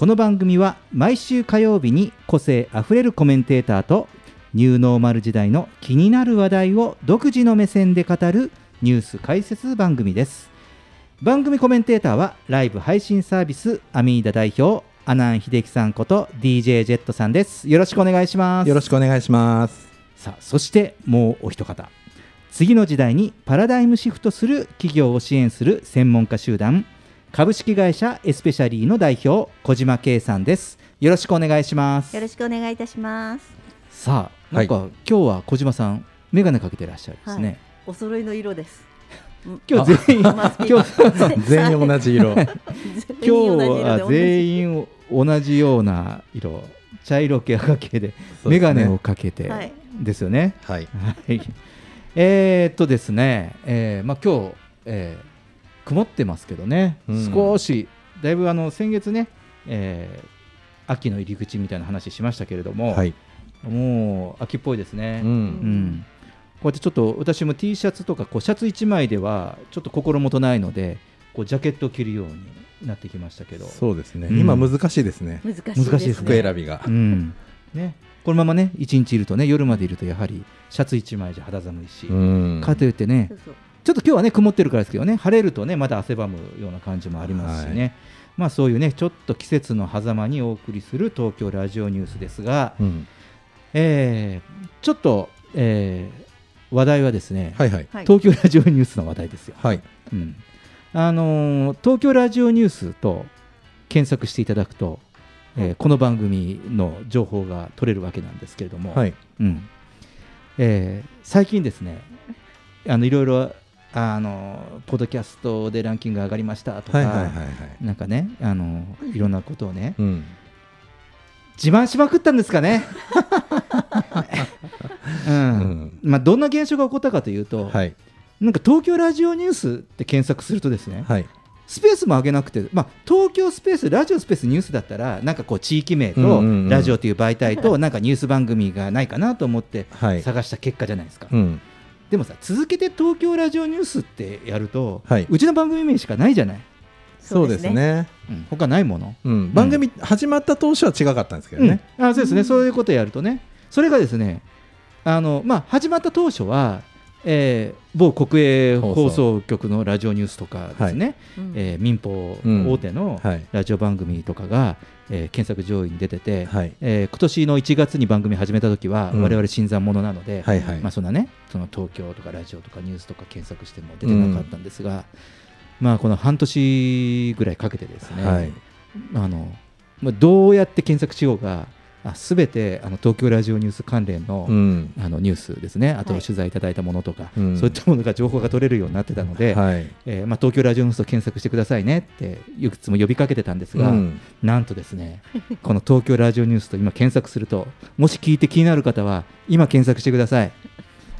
この番組は毎週火曜日に個性あふれるコメンテーターとニューノーマル時代の気になる話題を独自の目線で語るニュース解説番組です。番組コメンテーターはライブ配信サービスアミーダ代表阿南秀樹さんこと DJ ジェットさんです。よろしくお願いします。よろしくお願いします。さあそしてもうお一方。次の時代にパラダイムシフトする企業を支援する専門家集団株式会社エスペシャリーの代表小島圭さんです。よろしくお願いします。よろしくお願いいたします。さあなんか、今日は小島さん眼鏡かけてらっしゃるんですね、お揃いの色です。今日全員 今日 全員同じ色。今日は全員同じような色。茶色系赤系で眼鏡をかけてはい。ですよね、はい。はい。えーっとですね、えーまあ今日、えー曇ってますけどね、うん少しだいぶあの先月ね、えー秋の入り口みたいな話しましたけれども、はい。もう秋っぽいですね。う。うんんこうやってちょっと私も T シャツとかこうシャツ1枚ではちょっと心もとないのでこうジャケットを着るようになってきましたけどそうですね。うん今難しいですね。難しいです、ね。服選びがう。んね、このままね一日いるとね夜までいるとやはりシャツ1枚じゃ肌寒いし、うん。かといってねそうそうちょっと今日はね曇ってるからですけどね晴れるとねまだ汗ばむような感じもありますしね、はいまあそういうねちょっと季節の狭間にお送りする東京ラジオニュースですが、うん。えーちょっと、えー話題はですね、はいはい。はい。東京ラジオニュースの話題ですよ。はい。うんあのー東京ラジオニュースと検索していただくと、えーこの番組の情報が取れるわけなんですけれども、はい。うんえー最近ですねあのいろいろあのポッドキャストでランキング上がりましたとか、はいはいはいはい。なんかねあのいろんなことをねうん。自慢しまくったんですかね。うんうんまあ、どんな現象が起こったかというと、はい。なんか東京ラジオニュースって検索するとですね、はい。スペースも上げなくて、まあ、東京スペース、ラジオスペースニュースだったら、なんかこう地域名とラジオという媒体と、なんかニュース番組がないかなと思ってはい。探した結果じゃないですか。うん。でもさ、続けて東京ラジオニュースってやると、はいうちの番組名しかないじゃない、そうです。ね。うん、他ないもの？うん。番組始まった当初は違かったんですけどね。うんあそうですね、そういうことをやるとね、それがですね、あのまあ、始まった当初は、えー某国営放送局のラジオニュースとかですね、うんえー民放うん大手のはい。ラジオ番組とかが、えー検索上位に出てて、はい。えー今年の1月に番組始めた時は、うん我々新参者なので、はいはい。まあ、そんなねその東京とかラジオとかニュースとか検索しても出てなかったんですが、まあ、この半年ぐらいかけてですね、はい。あのまあ、どうやって検索しようがすべてあの東京ラジオニュース関連の,、うん。あのニュースですねあとはい取材いただいたものとか、うんそういったものが情報が取れるようになってたので、はい。えーまあ、東京ラジオニュースと検索してくださいねっていくつも呼びかけてたんですが、うん。なんとですね この東京ラジオニュースと今検索するともし聞いて気になる方は今検索してください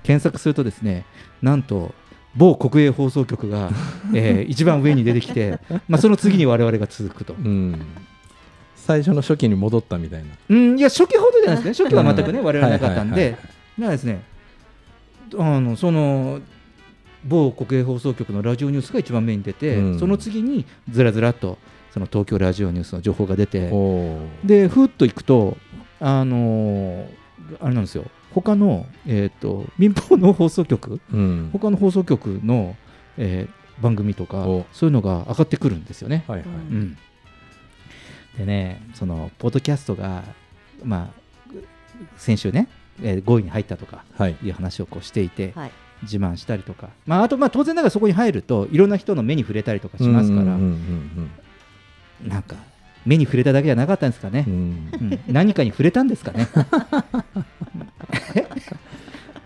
検索するとですねなんと某国営放送局が、えー一番上に出てきて、まあ、その次に我々が続くと。うん。最初の初期に戻ったみたいな。うん、いや初期ほどじゃないですね、初期は全くね、うん。我々なかったんで。はいはいはい、だからですね、あのその某国営放送局のラジオニュースが一番目に出て、うん。その次にずらずらっとその東京ラジオニュースの情報が出て、でふっといくと、あのーあれなんですよ。他の、えー、と民放の放送局うん。他の放送局の、えー番組とかお。そういうのが上がってくるんですよね。はいはい。うん、でねそのポッドキャストが、まあ、先週ね、えー5位に入ったとかはい。いう話をこうしていて、はい。自慢したりとか、まあ、あとまあ当然ながらそこに入るといろんな人の目に触れたりとかしますから、なんか目に触れただけじゃなかったんですかね。うん。う、ん。うん何かに触れたんですかね。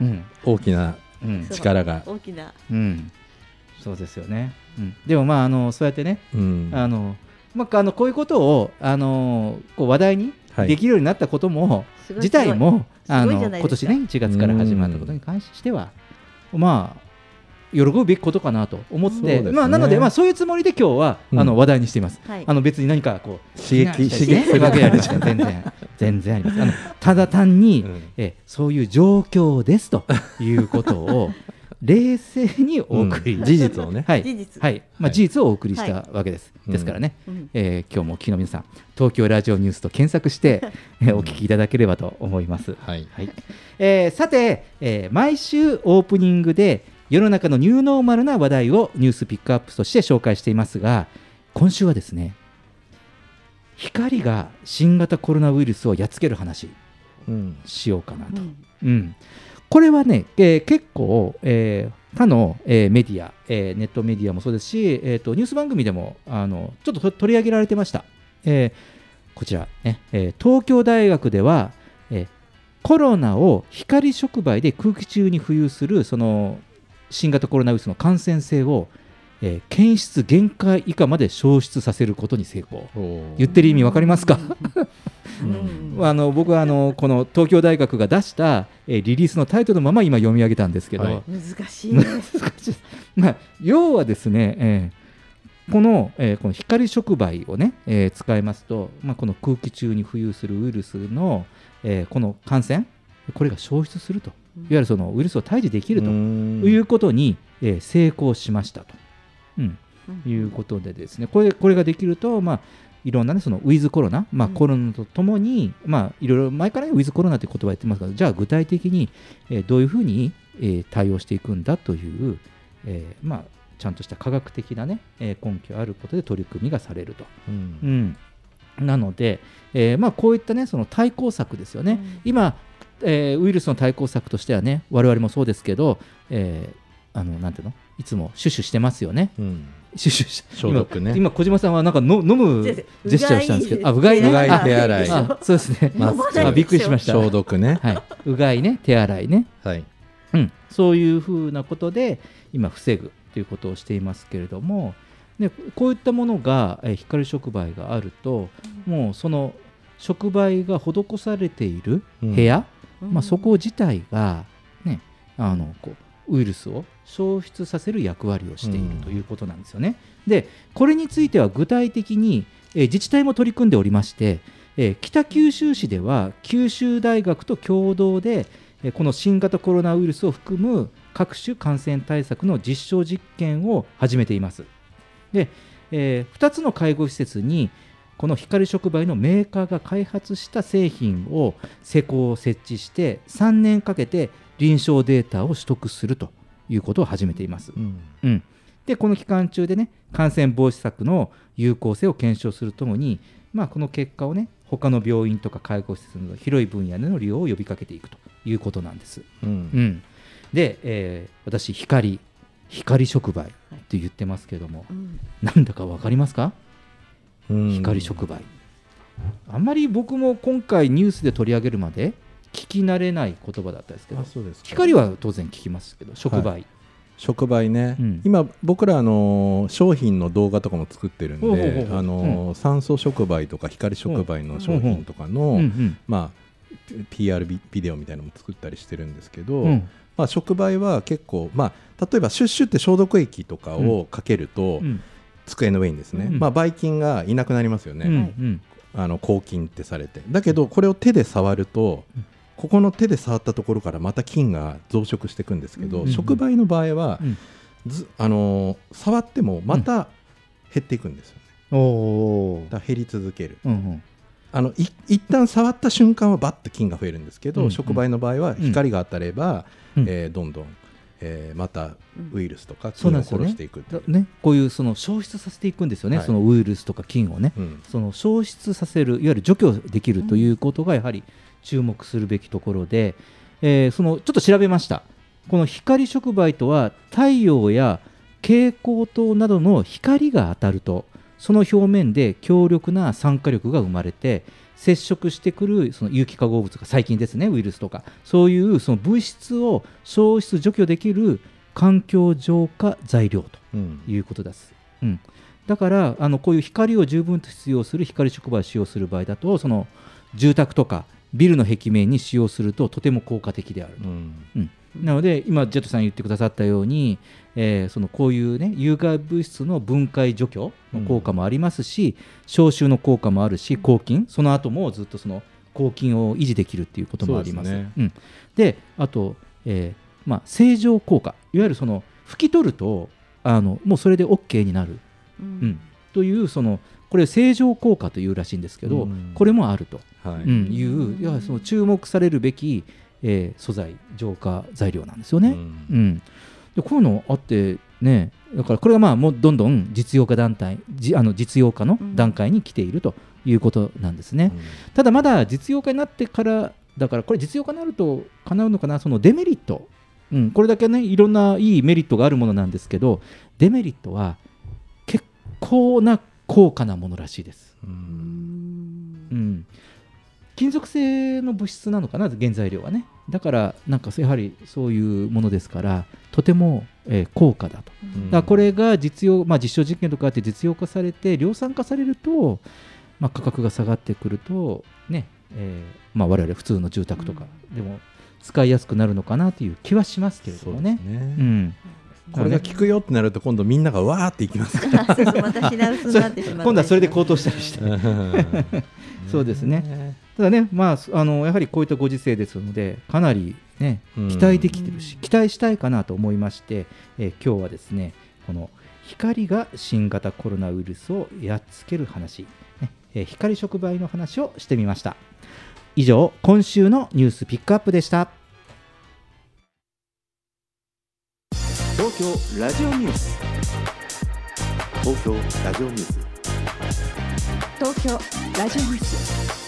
うん。大きなうん。そう。力が大きな。うん、そうですよね、うん、でもまああのそうやってねうん。あの、まあ、あのこういうことをあのこう話題にはい。できるようになったことも、すごい自体もあの今年ね1月から始まったことに関してはまあ喜ぶべきことかなと思って、ね。まあ、なので、まあ、そういうつもりで今日は、うん。あの話題にしています。はい。あの別に何かこう刺激非難したりねそういうわけじゃないですよ全然。全然あります。あのただ単に、うん。えそういう状況ですということを 冷静にお送り、うん。事実をね。はい。事実。はい。まあ、はい。事実をお送りしたわけです、うんですからね、うん。えー今日もお聞きの皆さん東京ラジオニュースと検索して、えーお聞きいただければと思います、はい。はい。えーさて、えー毎週オープニングで世の中のニューノーマルな話題をニュースピックアップとして紹介していますが今週はですね光が新型コロナウイルスをやっつける話うん。しようかなと、うん。うん、これはね、えー結構、えー他の、えーメディア、えーネットメディアもそうですし、えーとニュース番組でもあのちょっとと取り上げられてました。えーこちら、ねえー東京大学では、えーコロナを光触媒で空気中に浮遊するその新型コロナウイルスの感染性を、えー検出限界以下まで消失させることに成功。言ってる意味わかりますか、う んあの僕はあのこの東京大学が出した、えーリリースのタイトルのまま今読み上げたんですけど、はい。難しいね。難しいまあ、要はですね、えーこの,、えーこの光触媒をね、えー使いますと、まあ、この空気中に浮遊するウイルスの、えーこの感染これが消失すると。いわゆるそのウイルスを退治できるということに、えー成功しましたと、うん、いうことでですね。これこれができると、まあ、いろんな、ね、そのウィズコロナ、まあ、うんコロナとともに、まあ、いろいろ前から、ね、ウィズコロナという言葉を言ってますがじゃあ具体的に、えーどういうふうに、えー対応していくんだという、えーまあ、ちゃんとした科学的な、ねえー根拠あることで取り組みがされると。うん。うん、なので、えーまあ、こういった、ね、その対抗策ですよね、うん。今、えーウイルスの対抗策としてはね、我々もそうですけど、えーあのなんていうの？いつもシュッシュしてますよね。うん。シュッシュし消毒ね。今、今小島さんはなんかの飲むジでェスチャーをしたんですけど、あ、うがいうがいね。うがい。あ手洗い。あそうですね。マスク。あびっくりしました。消毒ね。はい。うがいね、手洗いね。はい。うん、そういうふうなことで今防ぐということをしていますけれども、ね、こういったものがえー光触媒があると、もうその触媒が施されている部屋、まあ、そこ自体が、ね、あのこうウイルスを消失させる役割をしているということなんですよね。でこれについては具体的に、えー自治体も取り組んでおりまして、えー北九州市では九州大学と共同で、えーこの新型コロナウイルスを含む各種感染対策の実証実験を始めています。で、え2つの介護施設にこの光触媒のメーカーが開発した製品を施工を設置して3年かけて臨床データを取得するということを始めています。うん。うん、でこの期間中でね感染防止策の有効性を検証するともに、まあ、この結果をね他の病院とか介護施設の広い分野での利用を呼びかけていくということなんです。うん。うん、で、えー私光光触媒って言ってますけども、うん。なんだか分かりますか？うん。光触媒、あんまり僕も今回ニュースで取り上げるまで聞き慣れない言葉だったですけどあそうですか。光は当然聞きますけど触媒、触媒ね、うん。今僕らあのー商品の動画とかも作ってるんであのー酸素触媒とか光触媒の商品とかの、まあ PR ビビデオみたいなのも作ったりしてるんですけど、うん。まあ、触媒は結構、まあ、例えばシュッシュって消毒液とかをかけると、うん。机の上にですね、うん。まあ、ばい菌がいなくなりますよね、うん。うん。あの抗菌ってされて。だけどこれを手で触ると、うんここの手で触ったところからまた菌が増殖していくんですけど、うん触媒の場合は、うん。ずあのー触ってもまた減っていくんですよね、おー。だから減り続ける。うんうん。あのい一旦触った瞬間はバッと菌が増えるんですけど、うん。触媒の場合は光が当たれば、うん。えーどんどん、えーまたウイルスとか菌を殺していくっていう。だね、こういうその消失させていくんですよね、はいそのウイルスとか菌をね、うん。その消失させる、いわゆる除去できるということがやはり注目するべきところで、えーそのちょっと調べました、この光触媒とは太陽や蛍光灯などの光が当たると、その表面で強力な酸化力が生まれて、接触してくるその有機化合物が細菌ですね、ウイルスとか、そういうその物質を消失、除去できる環境浄化材料とうん。いうことです。うん、だからあのこういう光を十分と必要する光触媒を使用する場合だとその住宅とかビルの壁面に使用するととても効果的であると。うん。うんなので今ジェットさん言ってくださったように、えーそのこういうね有害物質の分解除去の効果もありますし、消臭の効果もあるし抗菌その後もずっとその抗菌を維持できるっていうこともあります。ですね。うん、であと、えーまあ、正常効果いわゆるその拭き取るとあのもうそれで OK になる、ううん、というそのこれ正常効果というらしいんですけど、うん。これもあると、はい。うん、いういやその注目されるべき、えー素材浄化材料なんですよね。うんうん、でこういうのあってねだからこれがまあもうどんどん実用化団体じあの実用化の段階に来ているということなんですね。ただまだ実用化になってからだからこれ実用化になると叶うのかなそのデメリット、うん、これだけねいろんないいメリットがあるものなんですけどデメリットは結構な高価なものらしいです。うん、金属製の物質なのかな原材料はね。だからなんかやはりそういうものですからとても、えー高価だと。うん。だこれが実用、まあ、実証実験とかあって実用化されて量産化されると、まあ、価格が下がってくるとね、えーまあ、我々普通の住宅とかでも使いやすくなるのかなという気はしますけれどもね。そううん。これが効くよってなると今度みんながわーっていきますから。今度はそれで高騰したりして。そうですね。ただね、まあ、あのやはりこういったご時世ですので、かなり、ね、うん期待できてるし、期待したいかなと思いまして、えー今日はですね、この光が新型コロナウイルスをやっつける話、ねえー光触媒の話をしてみました。以上、今週のニュースピックアップでした。東京ラジオニュース東京ラジオニュース東京ラジオニュース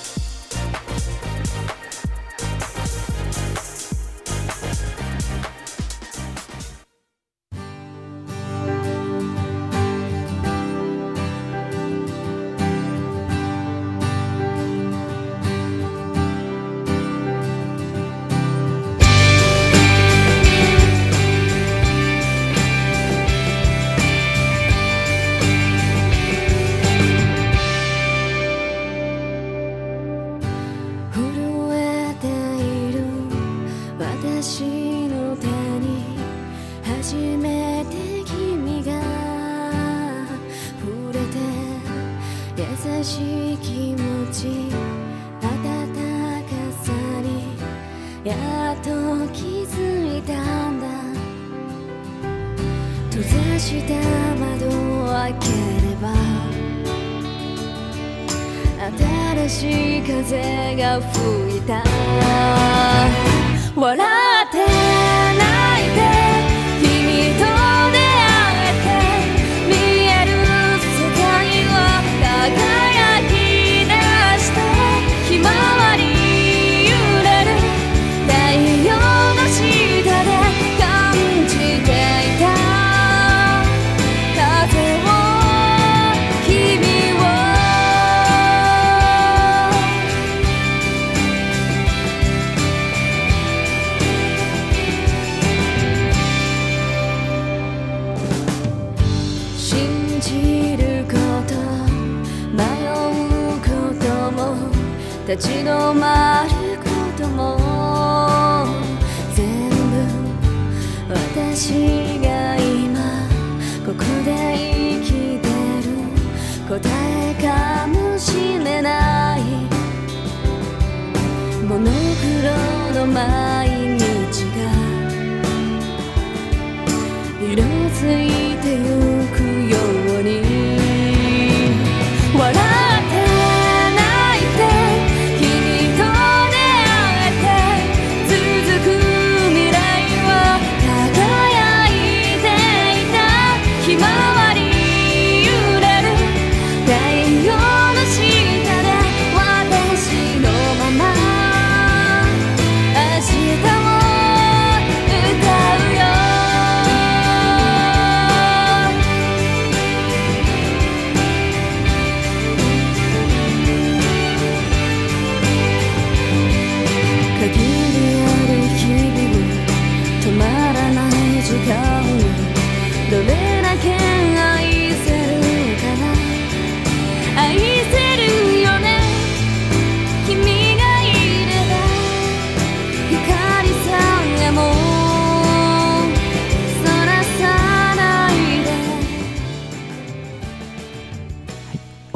立ち止まることも全部私が今ここで生きてる答えかもしれないモノクロの毎日が色づいてゆく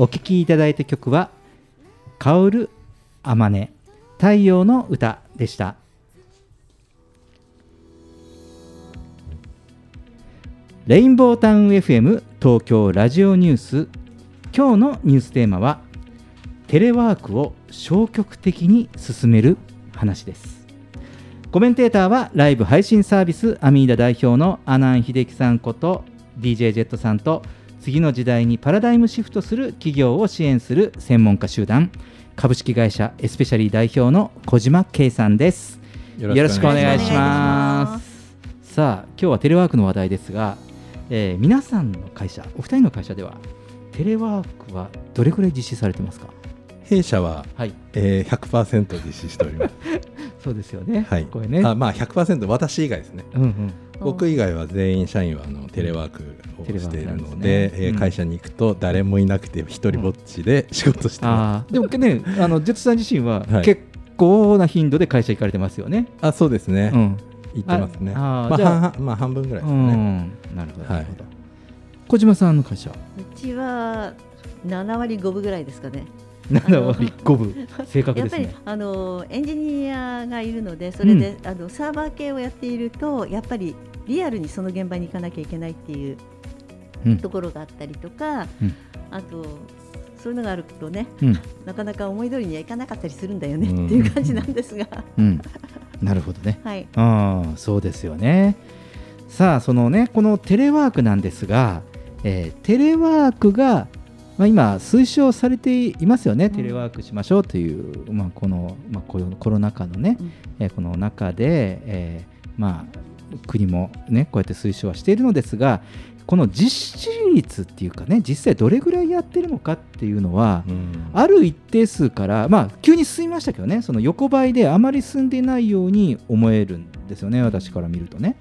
お聴きいただいた曲は「香るあまね太陽の歌」でした。レインボータウン FM 東京ラジオニュース。今日のニューステーマはテレワークを消極的に進める話です。コメンテーターはライブ配信サービスアミーダ代表の阿南秀樹さんこと DJ ジェットさんと次の時代にパラダイムシフトする企業を支援する専門家集団株式会社エスペシャリー代表の小島圭さんです。よろしくお願いします。さあ今日はテレワークの話題ですが、えー皆さんの会社お二人の会社ではテレワークはどれくらい実施されてますか？弊社は、はい。えー、100%実施しております。そうですよね、はい、これね。あまあ100%私以外ですね。うんうん僕以外は全員社員はあのテレワークをしているので、ですねうん。えー会社に行くと誰もいなくて一人ぼっちで仕事してまあー。でもねあのジェットさん自身は はい。結構な頻度で会社行かれてますよね、す。あそうですね、うん。行ってますね。あまあじゃあ半々まあ半分ぐらいですうね。ん。なるほどなはい。るほど、小島さんの会社うちは7割5分ぐらいですかね。7割5分。正確やっぱりあのエンジニアがいるのでそれで、あのサーバー系をやっているとやっぱりリアルにその現場に行かなきゃいけないっていううん。ところがあったりとか、うん。あとそういうのがあるとねうん。なかなか思い通りにはいかなかったりするんだよねうん。っていう感じなんですが、うん。なるほどね。はい。ああそうですよね。さあそのねこのテレワークなんですが、えーテレワークが、まあ、今推奨されていますよね、ん。テレワークしましょうという、まあ、この、まあ、このコロナ禍のね、うん。えーこの中で、えーまあ、国もねこうやって推奨はしているのですがこの実施率っていうかね実際どれぐらいやってるのかっていうのは、うんある一定数から、まあ、急に進みましたけどね、その横ばいであまり進んでいないように思えるんですよね、私から見るとね。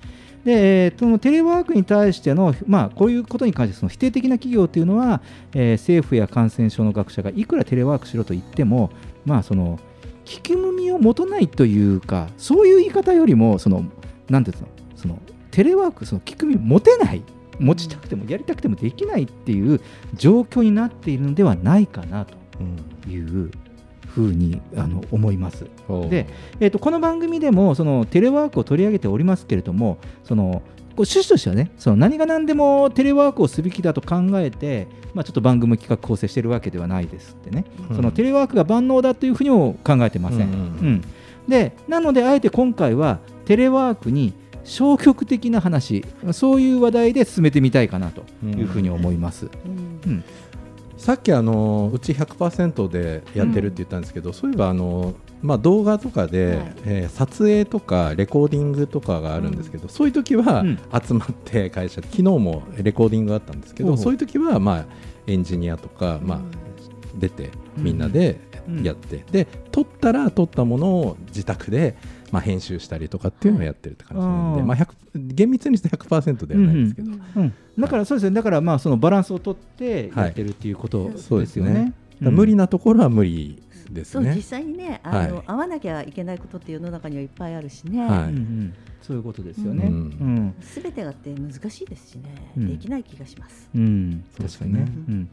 で、えーそのテレワークに対しての、まあ、こういうことに関してその否定的な企業というのは、えー政府や感染症の学者がいくらテレワークしろと言っても、まあ、その聞き耳を持たないというか、そういう言い方よりも、そのなんていうの、テレワーク、その聞く耳持てない。持ちたくてもやりたくてもできないっていう状況になっているのではないかなとうんいうふうにあの思います。おう。でえー、とこの番組でもそのテレワークを取り上げておりますけれどもそのこう趣旨としてはねその何が何でもテレワークをすべきだと考えて、まあ、ちょっと番組企画構成しているわけではないですってね、うん。そのテレワークが万能だというふうにも考えてませんうん。うん。でなのであえて今回はテレワークに消極的な話そういう話題で進めてみたいかなというふうに思います。うん。さっきあのうち100%でやってるって言ったんですけど、そういえばあの、まあ、動画とかで、はい。えー撮影とかレコーディングとかがあるんですけど、そういう時はうん。集まって会社で昨日もレコーディングがあったんですけど、そういう時はまあエンジニアとか、まあ、出てみんなでうん。やって、で撮ったら撮ったものを自宅で、まあ、編集したりとかっていうのをやってるって感じなんで、はい。まあ、100厳密にして100%ではないですけど、うん、だからそうですね、だからまあそのバランスをとってやってるっていうことそうですね。ですよね。無理なところは無理ですね。そう実。際にねあの、はい。会わなきゃいけないことって世の中にはいっぱいあるしね、はい。うんうんそういうことですよね。ううん。ん、すべてがって難しいですしね、うん。できない気がします。うん、そうですよね。うん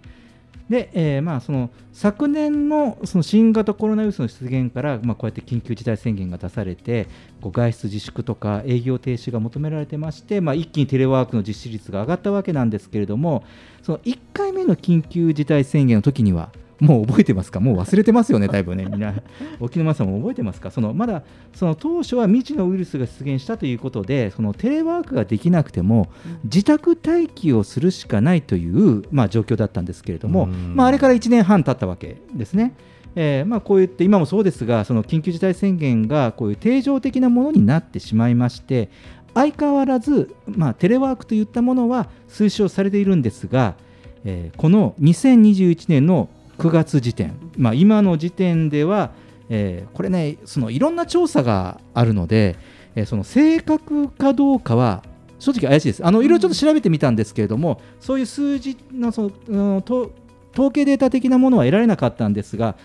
で、えーまあ、その昨年のその新型コロナウイルスの出現から、まあ、こうやって緊急事態宣言が出されて、こう外出自粛とか営業停止が求められてまして、まあ、一気にテレワークの実施率が上がったわけなんですけれども、その1回目の緊急事態宣言の時には、もう覚えてますか、もう忘れてますよね、だいぶね、みんな、沖縄さんも覚えてますか、そのまだその当初は未知のウイルスが出現したということで、そのテレワークができなくても、自宅待機をするしかないという、まあ、状況だったんですけれども、うん。まあ、あれから1年半経ったわけですね。えーまあ、こう言って今もそうですがその緊急事態宣言がこういう定常的なものになってしまいまして相変わらず、まあ、テレワークといったものは推奨されているんですが、えーこの2021年の9月時点、まあ、今の時点では、えーこれねそのいろんな調査があるので、えーその正確かどうかは正直怪しいです。あのいろいろちょっと調べてみたんですけれども、そういう数字のその、統計データ的なものは得られなかったんですが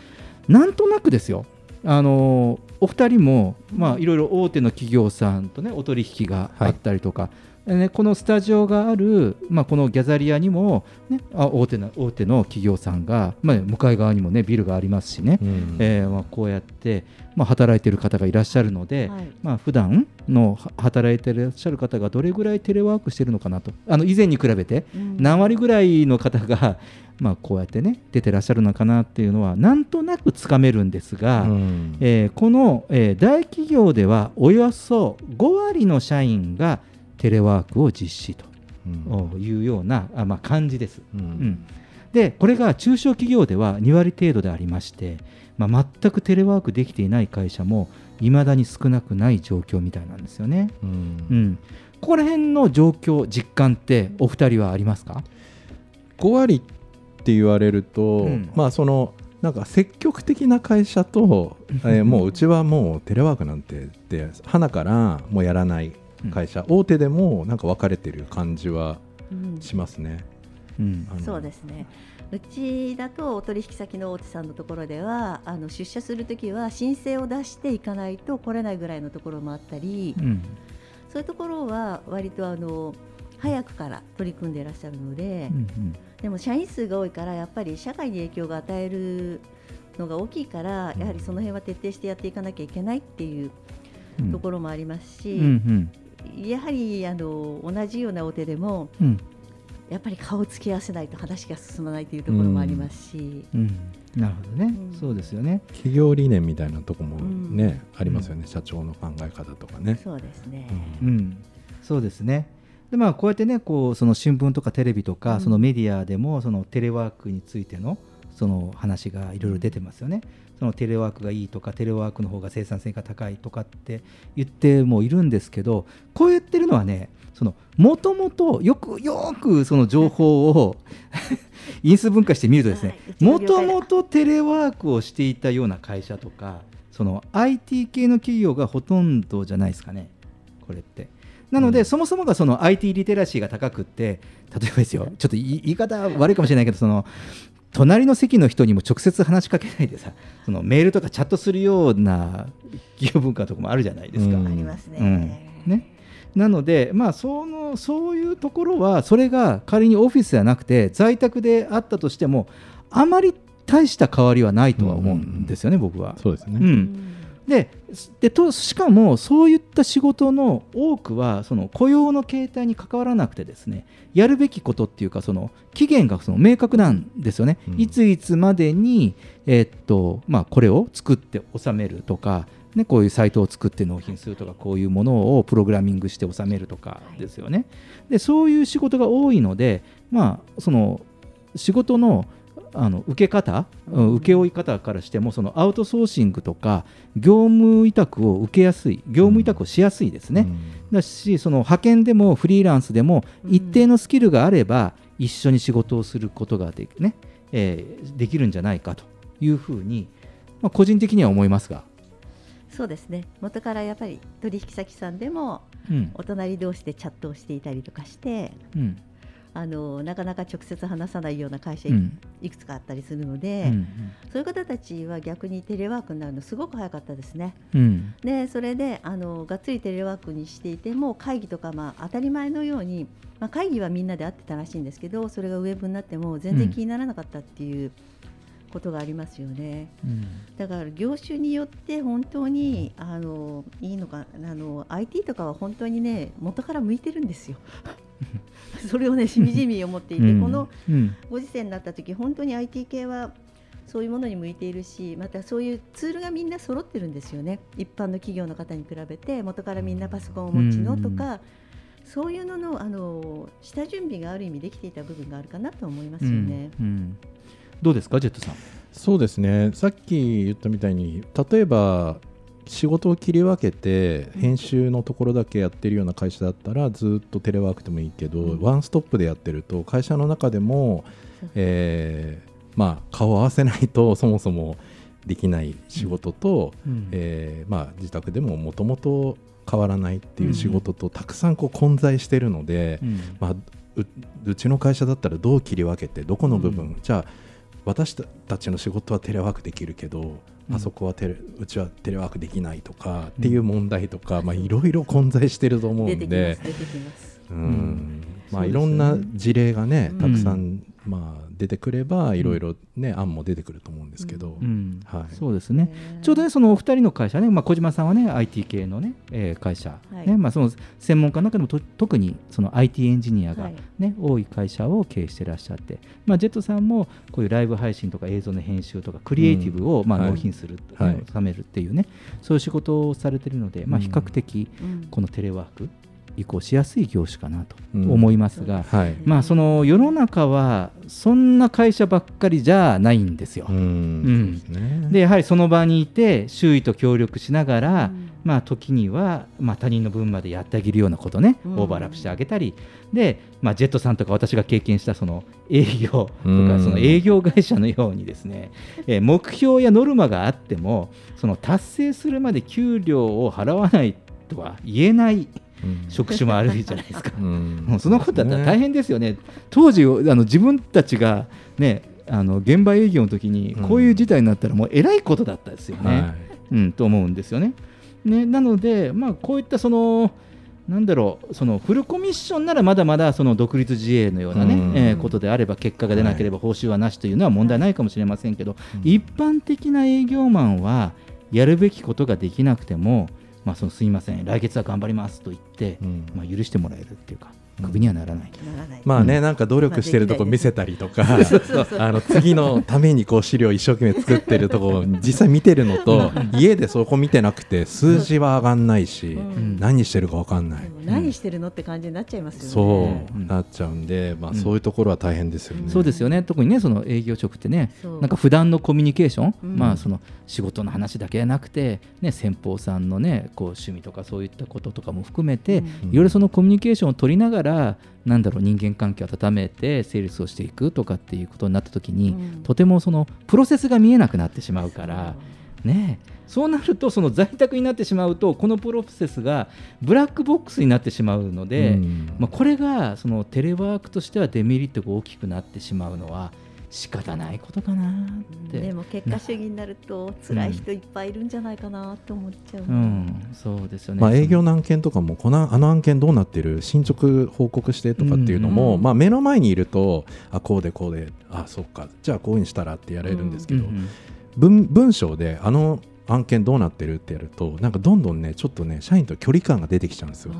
なんとなくですよ。あのお二人も、まあ、いろいろ大手の企業さんとねお取引があったりとか、えーね、このスタジオがある、まあ、このギャザリアにも、ね、あ大手の大手の企業さんが、まあ、向かい側にも、ね、ビルがありますしね、うん。えーまあ、こうやって、まあ、働いてる方がいらっしゃるので、はい。まあ普段のは働いてらっしゃる方がどれぐらいテレワークしてるのかなと。あの以前に比べてうん。何割ぐらいの方が、まあ、こうやってね出てらっしゃるのかなっていうのはなんとなくつかめるんですが、うん。えーこの、えー大企業ではおよそ5割の社員がテレワークを実施とうん。いうような、あまあ、感じです。うん。うん。でこれが中小企業では2割程度でありまして、まあ、全くテレワークできていない会社もいまだに少なくない状況みたいなんですよね。うん。うん、ここら辺の状況実感ってお二人はありますか、5割って言われると、うん。まあそのなんか積極的な会社と、えーもううちはもうテレワークなんてって花からもうやらない会社、大手でもなんか分かれてる感じはうん。しますね。うん。そうですね。うちだとお取引先の大手さんのところではあの出社するときは申請を出していかないと来れないぐらいのところもあったり、うん。そういうところは割とあの早くから取り組んでいらっしゃるので、うんでも社員数が多いからやっぱり社会に影響が与えるのが大きいからやはりその辺は徹底してやっていかなきゃいけないっていううん。ところもありますし、うんやはりあの同じような大手でもうん。うんやっぱり顔を突き合わせないと話が進まないというところもありますし、うん。なるほどね、うん。そうですよね。企業理念みたいなとこもね、うん。ありますよね、社長の考え方とかね。そうですね。うん、そうですね。でまあこうやってねこうその新聞とかテレビとか、うん。そのメディアでもそのテレワークについてのその話がいろいろ出てますよね。そのテレワークがいいとかテレワークの方が生産性が高いとかって言ってもいるんですけどこう言ってるのはねそのもともとよくよくその情報を 因数分解してみるとですねもともとテレワークをしていたような会社とかその IT 系の企業がほとんどじゃないですかねこれって。なので、うんそもそもがその IT リテラシーが高くって例えばですよちょっと言い言い方悪いかもしれないけどその隣の席の人にも直接話しかけないでさそのメールとかチャットするような 企業文化とかもあるじゃないですか。うんありますね。うんね、なので、まあ、そのそういうところはそれが仮にオフィスではなくて在宅であったとしてもあまり大した変わりはないとは思うんですよね、僕は。そうですね。ううんんででとしかもそういった仕事の多くはその雇用の形態に関わらなくてですねやるべきことっていうかその期限がその明確なんですよね、うん。いついつまでに、えーっとまあ、これを作って収めるとか、ね、こういうサイトを作って納品するとかこういうものをプログラミングして収めるとかですよね、でそういう仕事が多いので、まあ、その仕事のあの受け方、うん。請負い方からしてもそのアウトソーシングとか業務委託を受けやすい業務委託をしやすいですね、だしその派遣でもフリーランスでもうん。一定のスキルがあれば一緒に仕事をすることがで,、ねえーできるんじゃないかというふうに、まあ、個人的には思いますが、そうですね。元からやっぱり取引先さんでもうん。お隣同士でチャットをしていたりとかして、うんあのなかなか直接話さないような会社い,、うんくつかあったりするのうで、んそういう方たちは逆にテレワークになるのすごく早かったですね。うんでそれであのがっつりテレワークにしていても会議とか、まあ、当たり前のように、まあ、会議はみんなで会ってたらしいんですけどそれがウェブになっても全然気にならなかったっていうことがありますよね。うんだから業種によって本当にあのいいのかあの IT とかは本当にね元から向いてるんですよ。それをねしみじみ思っていて、うん。このうん。ご時世になった時本当に IT 系はそういうものに向いているしまたそういうツールがみんな揃ってるんですよね。一般の企業の方に比べて元からみんなパソコンをお持ちのとか、そういうののあの下準備がある意味できていた部分があるかなと思いますよね。うん。うん。どうですかジェットさん。そうですね。さっき言ったみたいに例えば仕事を切り分けて編集のところだけやってるような会社だったらずっとテレワークでもいいけど、うん。ワンストップでやってると会社の中でも、えーまあ、顔を合わせないと そもそもできない仕事と、うん。えーまあ、自宅でももともと変わらないっていう仕事とたくさんこう混在してるので、うん。まあ、ううちの会社だったらどう切り分けてどこの部分、うん。じゃあ私たちの仕事はテレワークできるけど、うんあそこはテレうちはテレワークできないとかっていう問題とか、まあ、いろいろ混在してると思う出てきまんです出てきます。うん。まあ、いろんな事例がねん。たくさん、まあ、出てくればいろいろね、案も出てくると思うんですけど、うん。はい、そうですね。ちょうどね、そのお二人の会社ね、まあ、小島さんはね、IT 系のね、えー会社、はい。ね、まあ、その専門家の中でもと特にその IT エンジニアがはい。ね、多い会社を経営してらっしゃって、まあ、ジェットさんもこういうライブ配信とか映像の編集とか、クリエイティブをまあはい。納品する、はい。収めるっていうね、そういう仕事をされてるので、まあ、比較的うん。このテレワーク、移行しやすい業種かなとうん思いますが、はい。まあ、その世の中はそんな会社ばっかりじゃないんですよ。うん。うん。でやはりその場にいて周囲と協力しながら、うん。まあ、時には、まあ、他人の分までやってあげるようなことね、うん。オーバーラップしてあげたり。で、まあ、ジェットさんとか私が経験したその営業とか、うん。その営業会社のようにですね、えー目標やノルマがあってもその達成するまで給料を払わないとは言えないうん職種もあるじゃないですか。うん。もうそのことだったら大変ですよね、当時あの自分たちが、ね、あの現場営業の時にこういう事態になったらもうえらいことだったですよね、はうん、と思うんですよね。ねなので、まあ、こういったそのなんだろうそのフルコミッションならまだまだその独立自営のようなね、うん。えーことであれば結果が出なければ報酬はなしというのは問題ないかもしれませんけど、一般的な営業マンはやるべきことができなくても、まあ、そのすみません来月は頑張りますと言って、うん。まあ、許してもらえるっていうかクビにはならない。まあね、なんか努力してるとこ見せたりとか、あの次のためにこう資料一生懸命作ってるとこ実際見てるのと、家でそこ見てなくて数字は上がんないし、うん。何してるかわかんない。何してるのって感じになっちゃいますよね。そう、うんなっちゃうんで、まあ、うん。そういうところは大変ですよね。そうですよね。特にねその営業職ってねなんか普段のコミュニケーション、うん。まあその仕事の話だけじゃなくて、ね、先方さんのねこう趣味とかそういったこととかも含めて、うん。いろいろそのコミュニケーションを取りながらなんだろう人間関係を温めてセールスをしていくとかっていうことになった時に、うんとてもそのプロセスが見えなくなってしまうから。ねえそうなるとその在宅になってしまうとこのプロセスがブラックボックスになってしまうので、うんまあ、これがそのテレワークとしてはデメリットが大きくなってしまうのは仕方ないことかなって。でも結果主義になると辛い人いっぱいいるんじゃないかなと思っちゃう。うん、そうですよね。まあ、営業の案件とかもこのあの案件どうなってる？進捗報告してとかっていうのも、うんまあ、目の前にいるとあこうでこうであそっかじゃあこういうふうにしたらってやれるんですけど、うんうん文文章であの案件どうなってるってやるとなんかどんどんねちょっとね社員と距離感が出てきちゃうんですよ。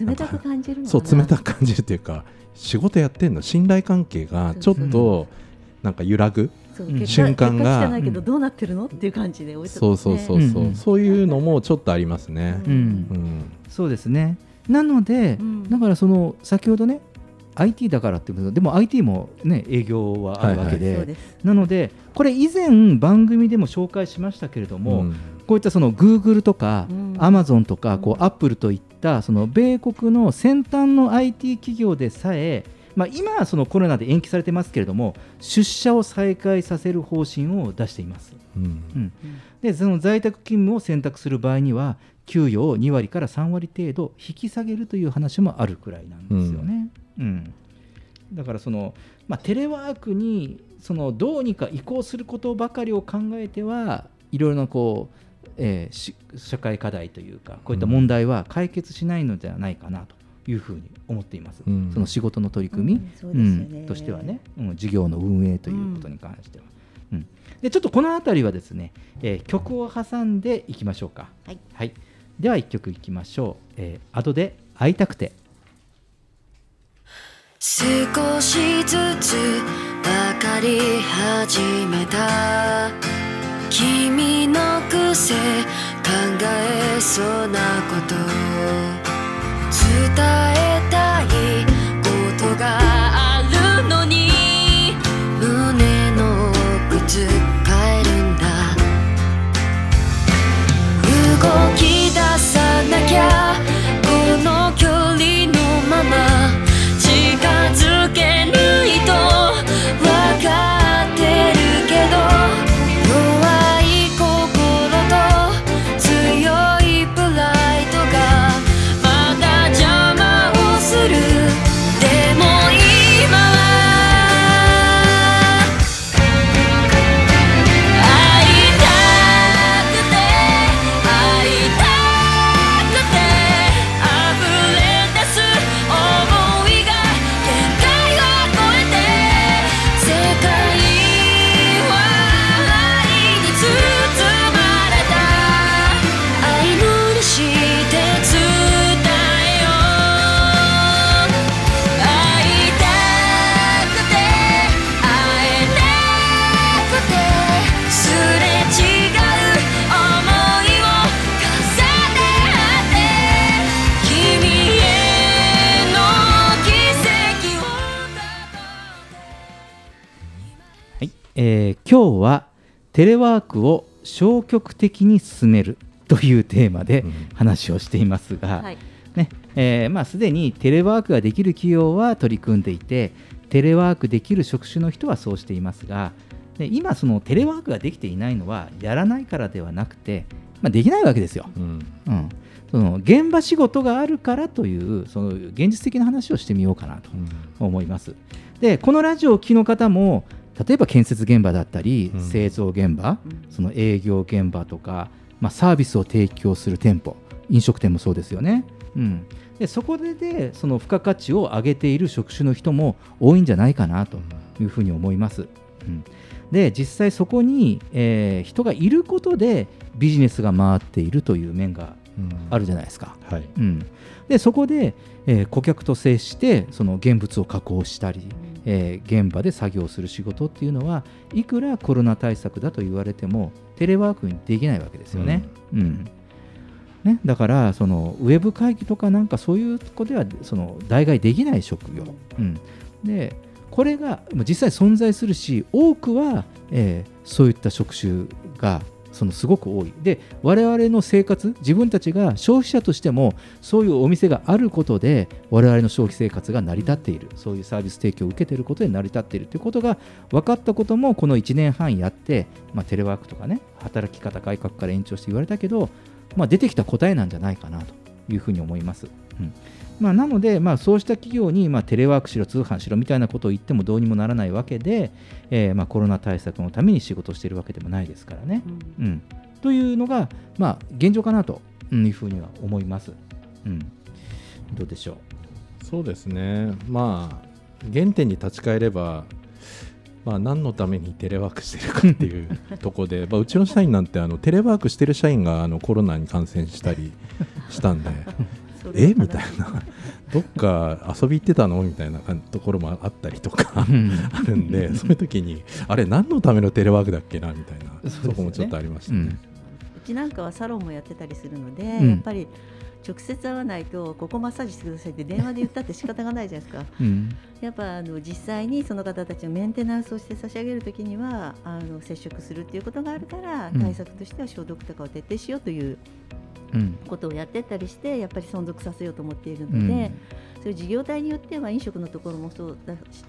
冷たく感じるのかそなう冷たく感じるっていうか仕事やってんの信頼関係がちょっとなんか揺らぐ瞬間が。結果しかないけどどうなってるのっていう感じで置いとくそうそうそうそう、うんそういうのもちょっとありますね。うん。うん。そうですね。なので、うん。だからその先ほどね IT だからっていうことでも IT もね営業はあるわけで、そうです。なのでこれ以前番組でも紹介しましたけれども、うん。こういったその Google とかうん。Amazon とかこうう Apple といったその米国の先端の IT 企業でさえ、まあ、今はそのコロナで延期されてますけれども出社を再開させる方針を出しています。うん。うん。でその在宅勤務を選択する場合には給与を2割から3割程度引き下げるという話もあるくらいなんですよね。うん。だからその、まあ、テレワークにそのどうにか移行することばかりを考えてはいろいろなこう、えーし社会課題というかこういった問題は解決しないのではないかなというふうに思っています、うん。その仕事の取り組み、うんね。うんとしてはね、うん、事業の運営ということに関しては。うん。でちょっとこの辺りはですね、えー曲を挟んでいきましょうか。はい。では1曲いきましょう。えー、後で会いたくて。少しずつ分かり始めた。君の癖考えそうなことことがあるのに胸の奥つかえるんだ。動き出さなきゃこの距離のまま近づけ今日はテレワークを消極的に進めるというテーマでうん。話をしていますが、はい。ねえーまあ、すでにテレワークができる企業は取り組んでいてテレワークできる職種の人はそうしていますがで今そのテレワークができていないのはやらないからではなくて、まあ、できないわけですよ。うん。うん、その現場仕事があるからというその現実的な話をしてみようかなと思います。でこのラジオをお聞きの方も例えば建設現場だったり、うん。製造現場、うんその営業現場とか、まあ、サービスを提供する店舗飲食店もそうですよね。うん、でそこででその付加価値を上げている職種の人も多いんじゃないかなというふうに思います。うん、で実際そこに、えー人がいることでビジネスが回っているという面がうん。あるじゃないですか。はい。うん、でそこで、えー顧客と接してその現物を加工したり、えー現場で作業する仕事っていうのはいくらコロナ対策だと言われてもテレワークにできないわけですよね。うんねだからそのウェブ会議とかなんかそういうことではその代替できない職業。うん、でこれがまあ実際存在するし多くは、えーそういった職種がそのすごく多い。で我々の生活自分たちが消費者としてもそういうお店があることで我々の消費生活が成り立っている。そういうサービス提供を受けていることで成り立っているということが分かったこともこの1年半やって、まあ、テレワークとかね働き方改革から延長して言われたけど、まあ、出てきた答えなんじゃないかなというふうに思います。うん。まあ、なので、まあ、そうした企業に、まあ、テレワークしろ、通販しろみたいなことを言ってもどうにもならないわけで、えーまあ、コロナ対策のために仕事をしているわけでもないですからね。うん。うん、というのが、まあ、現状かなというふうには思います。うん、どうでしょそうですね。まあ原点に立ち返ればまあ、何のためにテレワークしてるかっていう ところで、まあ、うちの社員なんてあのテレワークしてる社員があのコロナに感染したりしたんでえ？みたいな。どっか遊び行ってたの？みたいなところもあったりとか。あるんでそういう時にあれ何のためのテレワークだっけな？みたいな。そね。そこもちょっとありましたね。うん。うちなんかはサロンもやってたりするので、うん。やっぱり直接会わないとここマッサージしてくださいって電話で言ったって仕方がないじゃないですか。うん。やっぱあの実際にその方たちのメンテナンスをして差し上げるときにはあの接触するっていうことがあるから、うん。対策としては消毒とかを徹底しようといううんことをやってったりしてやっぱり存続させようと思っているので、うん。そういう事業体によっては飲食のところもそう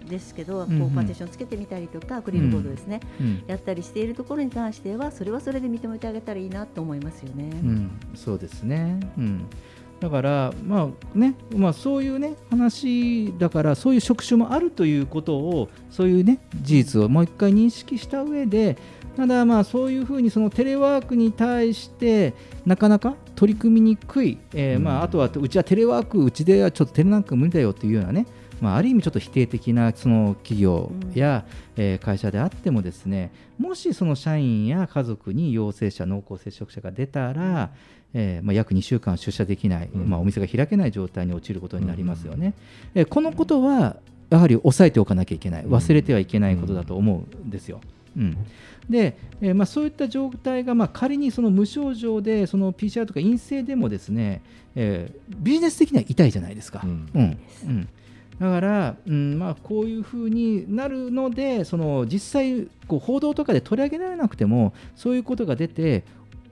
ですけど、うんうん。こうパーテーションつけてみたりとかアクリルボードですね、うん。やったりしているところに関してはそれはそれで認めてあげたらいいなと思いますよね。うん、そうですね、うん、だから、まあねまあ、そういう、ね、話だからそういう職種もあるということをそういう、ね、事実をもう一回認識した上でただ、まあ、そういうふうにそのテレワークに対してなかなか取り組みにくい、えーまあ、うん。あとはうちはテレワークうちではちょっとテレワーク無理だよというようなね。まあ、ある意味ちょっと否定的なその企業や、えー会社であってもですね。もしその社員や家族に陽性者濃厚接触者が出たら、えーまあ、約2週間出社できない、うん。まあ、お店が開けない状態に陥ることになりますよね。えーこのことはやはり抑えておかなきゃいけない。忘れてはいけないことだと思うんですよ。うんで、えーまあ、そういった状態が、まあ、仮にその無症状でその PCR とか陰性でもですね、えービジネス的には痛いじゃないですか。うん。うん。うん。だから、うんまあ、こういうふうになるのでその実際こう報道とかで取り上げられなくてもそういうことが出て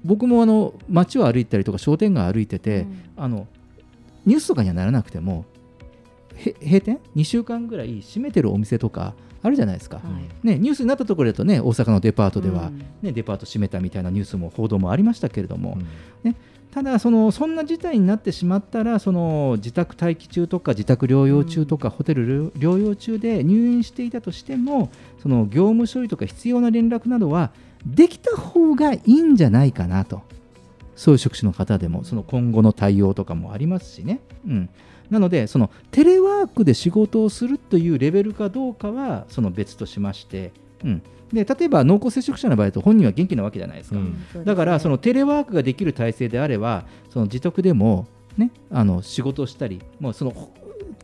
僕もあの街を歩いたりとか商店街を歩いてて、うん。あのニュースとかにはならなくてもへ閉店？2週間ぐらい閉めてるお店とかあるじゃないですか、はい。ね、ニュースになったところだとね大阪のデパートでは、うん。ねデパート閉めたみたいなニュースも報道もありましたけれども、うん。ただその、そんな事態になってしまったらその自宅待機中とか自宅療養中とか、ホテル療養中で入院していたとしてもその業務処理とか必要な連絡などはできた方がいいんじゃないかなと。そういう職種の方でもその今後の対応とかもありますしね。うんなのでそのテレワークで仕事をするというレベルかどうかはその別としまして、うん、で例えば濃厚接触者の場合だと本人は元気なわけじゃないですか、うん。だからそのテレワークができる体制であればその自宅でも、ね、あの仕事をしたりもうそのほ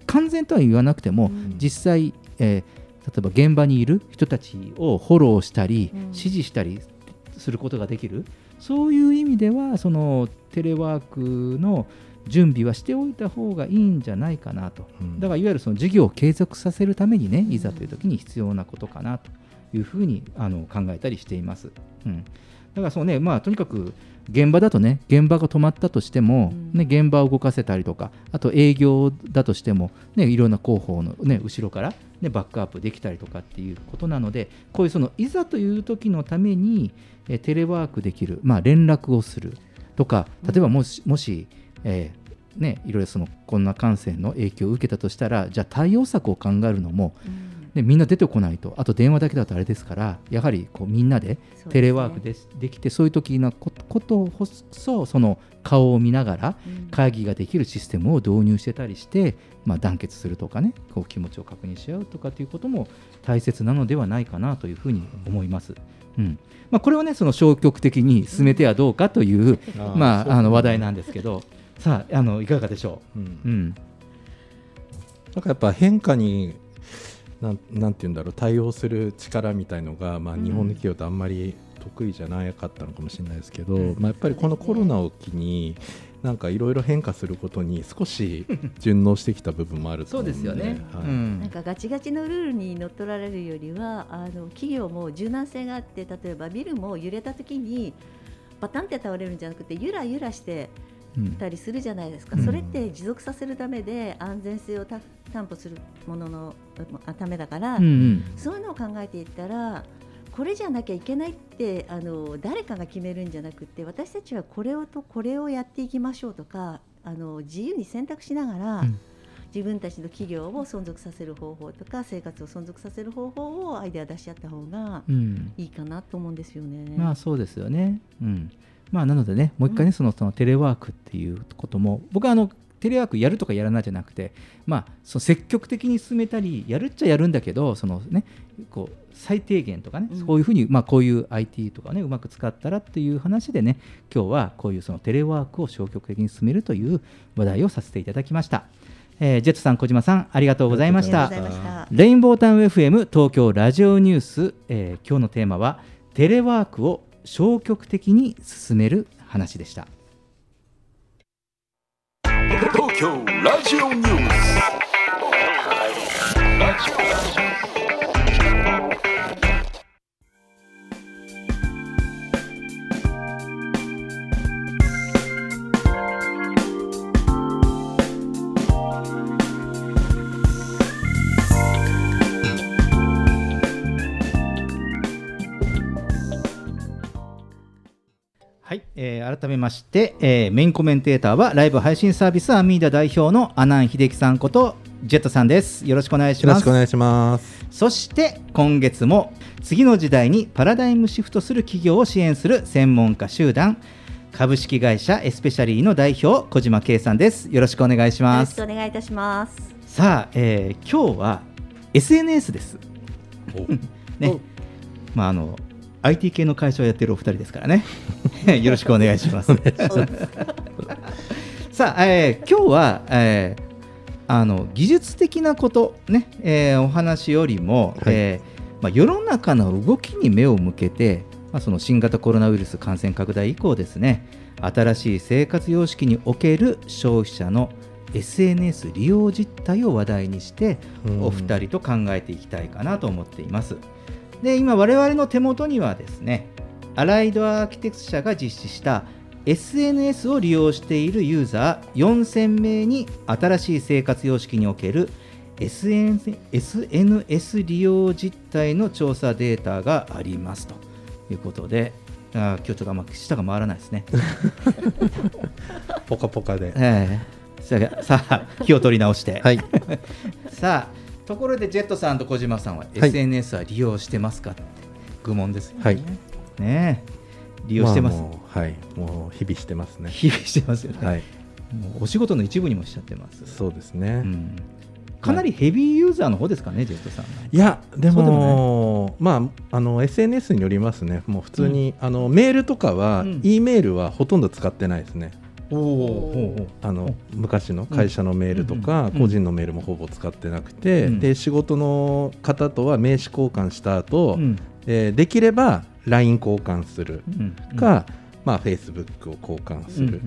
完全とは言わなくても、うん。実際、えー例えば現場にいる人たちをフォローしたり、うん。指示したりすることができる。そういう意味ではそのテレワークの準備はしておいた方がいいんじゃないかなと、うん。だからいわゆるその事業を継続させるためにねいざという時に必要なことかなというふうにあの考えたりしています。うん、だからそうね、まあ、とにかく現場だとね現場が止まったとしても、ね、現場を動かせたりとかあと営業だとしても、ね、いろんな広報の、ね、後ろから、ね、バックアップできたりとかっていうことなのでこういうそのいざという時のためにえーテレワークできる、まあ、連絡をするとか例えばもし,、もしえーね、いろいろそのこんな感染の影響を受けたとしたらじゃあ対応策を考えるのも、ね、みんな出てこないとあと電話だけだとあれですからやはりこうみんなでテレワークでできてそういう時のことこそその顔を見ながら会議ができるシステムを導入してたりして、まあ、団結するとかねこう気持ちを確認し合うとかということも大切なのではないかなというふうに思います。うん。まあ、これをねその消極的に進めてはどうかという、あーまあ、あの話題なんですけどさああのいかがでしょう、うん。うん。なんかやっぱ変化になんなんて言うんだろう対応する力みたいのが、まあ、日本の企業ってあんまり得意じゃなかったのかもしれないですけど、まあ、やっぱりこのコロナを機になんかいろいろ変化することに少し 順応してきた部分もあると思うんで。そうですよね。はい。うん。なんかガチガチのルールにのっとられるよりはあの企業も柔軟性があって例えばビルも揺れた時にバタンって倒れるんじゃなくてゆらゆらしてうんたりするじゃないですか、うんそれって持続させるためで安全性をた担保するもののあためだから、うんうんそういうのを考えていったらこれじゃなきゃいけないってあの誰かが決めるんじゃなくて私たちはこれをとこれをやっていきましょうとかあの自由に選択しながら、うん自分たちの企業を存続させる方法とか生活を存続させる方法をアイデア出し合った方がうんいいかなと思うんですよね。まあそうですよね。うん。まあなのでね、もう一回ね、そのそのテレワークっていうことも、僕はあのテレワークやるとかやらないじゃなくて、まあその積極的に進めたり、やるっちゃやるんだけど、そのね、こう最低限とかね、うんそういうふうにまあこういう IT とかね、うまく使ったらっていう話でね、今日はこういうそのテレワークを消極的に進めるという話題をさせていただきました。えージェットさん、小島さん、ありがとうございましたした。レインボータウン FM 東京ラジオニュース、えー今日のテーマはテレワークを消極的に進める話でした。東京ラジオニュース。はい、えー改めまして、えーメインコメンテーターはライブ配信サービスアミーダ代表の阿南秀樹さんことジェットさんです。よろしくお願いします。よろしくお願いします。そして今月も次の時代にパラダイムシフトする企業を支援する専門家集団株式会社エスペシャリーの代表小島圭さんです。よろしくお願いしよろますしくお願いいたします。さあ、えー今日は SNS です。ね、まああの IT 系の会社をやってるお二人ですからね。よろしくお願いします。さあ、えー今日は、えーあの技術的なことね、えーお話よりも、はいえーまあ世の中の動きに目を向けて、まあその新型コロナウイルス感染拡大以降ですね、新しい生活様式における消費者の SNS 利用実態を話題にして、うんお二人と考えていきたいかなと思っています。で今我々の手元にはですねアライドアーキテクス社が実施した SNS を利用しているユーザー4000名に新しい生活様式における SNS, SNS 利用実態の調査データがありますということであー今日ちょっとあんま舌が回らないですね。ポカポカで。ええさあさあ気を取り直して、はい。さあところでジェットさんと小島さんははい SNS は利用してますかって愚問ですよね。はいねえ利用してます、あもうはい。もう日々してますね。日々してますよね、はい。もうお仕事の一部にもしちゃってます、そうですね。うん、かなりヘビーユーザーの方ですかね、ジェットさん。いやでそうでもまああの SNS によりますね。もう普通に、あのメールとかは、うん E メールはほとんど使ってないですね。あの昔の会社のメールとか、うん個人のメールもほぼ使ってなくて、うん。で仕事の方とは名刺交換した後、うん。えーできれば LINE 交換するうん。か、まあ、Facebook を交換する、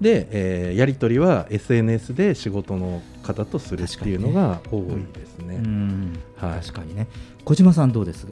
で、えーやり取りは SNS で仕事の方とするっていうのが多いですね。うんうん。はい。確かにね。小島さんどうです？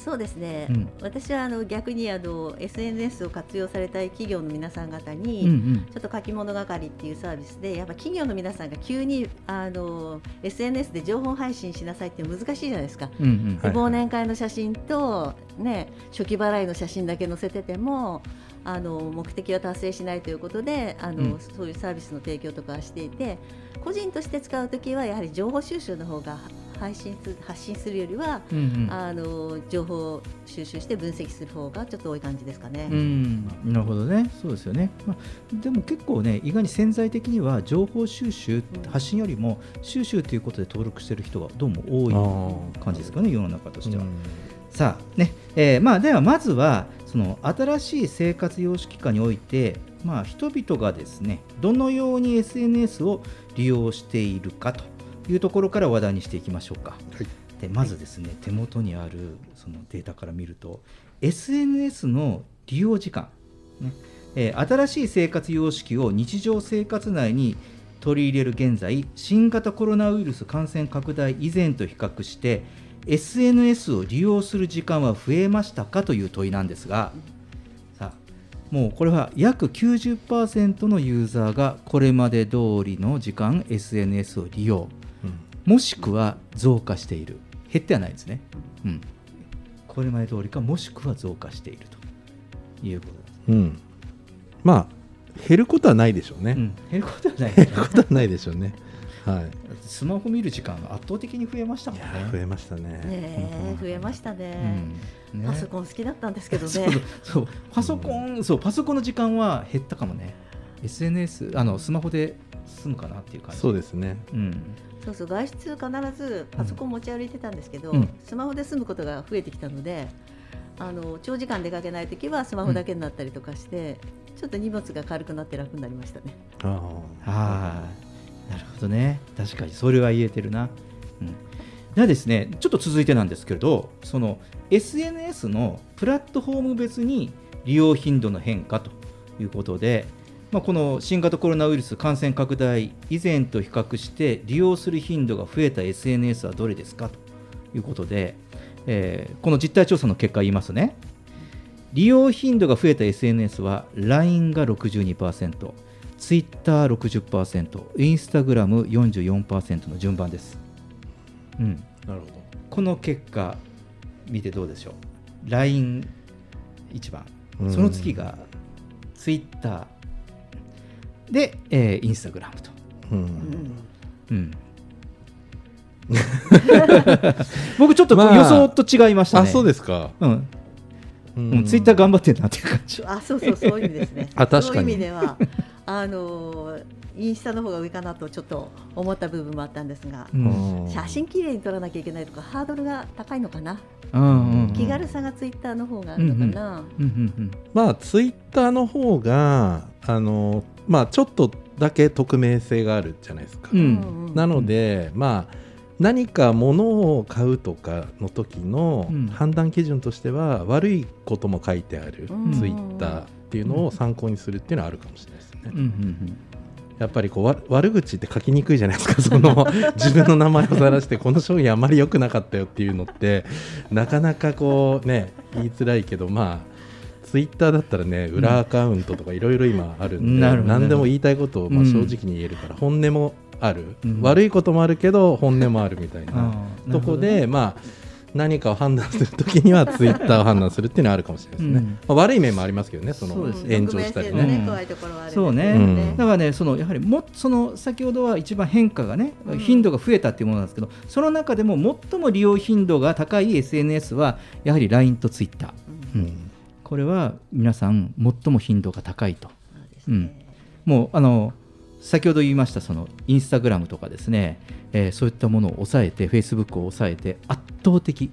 そうですね、うん。私はあの逆にあの SNS を活用されたい企業の皆さん方に、うんうん。ちょっと書き物係っていうサービスでやっぱ企業の皆さんが急にあの SNS で情報配信しなさいって難しいじゃないですか。うんうん。で忘年会の写真と、ね、初期払いの写真だけ載せててもあの目的は達成しないということであの、うん。そういうサービスの提供とかはしていて個人として使うときはやはり情報収集の方が配信す発信するよりは、うんうん。あの情報を収集して分析する方がちょっと多い感じですかね。うん、なるほどね、そうですよね、まあ、でも結構ね、意外に潜在的には情報収集、発信よりも収集ということで登録している人がどうも多い感じですかね、世の中としては。さあね、えーまあ、ではまずは、その新しい生活様式化において、まあ、人々がですね、どのように SNS を利用しているかというところから話題にしていきましょうか。でまずですね、手元にあるそのデータから見ると SNS の利用時間、ね。えー新しい生活様式を日常生活内に取り入れる現在新型コロナウイルス感染拡大以前と比較して SNS を利用する時間は増えましたかという問いなんですがさあもうこれは約90%のユーザーがこれまで通りの時間 SNS を利用、もしくは増加している。減ってはないですね、うん、これまで通りかもしくは増加していると。いうことですうん、まあ減ることはないでしょうね、減ることはない減ることはないでしょうね。はい。スマホ見る時間が圧倒的に増えましたもんね。増えましたね。ねえ増えましたね,、うん。ね。パソコン好きだったんですけどね。そうそう。パソコン、そうパソコンの時間は減ったかもね。SNS あのスマホで済むかなっていう感じ。そうですね。うん。そうそう外出必ずパソコン持ち歩いてたんですけど、うん。スマホで済むことが増えてきたのであの長時間出かけないときはスマホだけになったりとかして、ちょっと荷物が軽くなって楽になりましたね。はいなるほどね。確かにそれは言えてるな、うん、ではですねちょっと続いてなんですけれどその SNS のプラットフォーム別に利用頻度の変化ということで、まあ、この新型コロナウイルス感染拡大以前と比較して利用する頻度が増えた SNS はどれですかということで、えーこの実態調査の結果言いますね。利用頻度が増えた SNS は LINE が62%、Twitter60%、Instagram44% の順番です。うん、なるほど。この結果、見てどうでしょう？LINE 一番。うん、その次が Twitter で、えー、Instagram と。うんうん僕ちょっとまあ予想と違いましたね。あそうですかうん。ううんん、ツイッター頑張ってんなっていう感じ。あそうそうそういう意味ですね。あ確かにそういう意味ではあのインスタの方が上かなとちょっと思った部分もあったんですが、うん写真きれいに撮らなきゃいけないとかハードルが高いのかな。うんうんうん気軽さがツイッターの方があるのかな。うんうんうんまあツイッターの方があのまあちょっとだけ匿名性があるじゃないですか、うん。なので、まあ何か物を買うとかの時のうん。判断基準としては、悪いことも書いてあるうん。ツイッターっていうのを参考にするっていうのはあるかもしれないですね。うんうんやっぱりこうわ悪口って書きにくいじゃないですか その自分の名前をさらしてこの商品あまり良くなかったよっていうのってなかなかこうね言いづらいけどまあツイッターだったらね裏アカウントとかいろいろ今あるんで、なるほど何でも言いたいことをまあうん。正直に言えるから本音もある、うん。悪いこともあるけど本音もあるみたいな とこで、まあ何かを判断するときには ツイッターを判断するっていうのはあるかもしれないですね、うん。まあ、悪い面もありますけどねそのそうですね。炎上したりね。ね怖いところはある。んそうね、うん。だからね、そのやはりもその先ほどは一番変化がね、うん。頻度が増えたっていうものなんですけど、その中でも最も利用頻度が高い SNS は、やはり LINE と Twitter、うんこれは皆さん、最も頻度が高いと。うん。もうあの先ほど言いましたそのインスタグラムとかですね、えーそういったものを抑えて、フェイスブックを抑えて、圧倒的、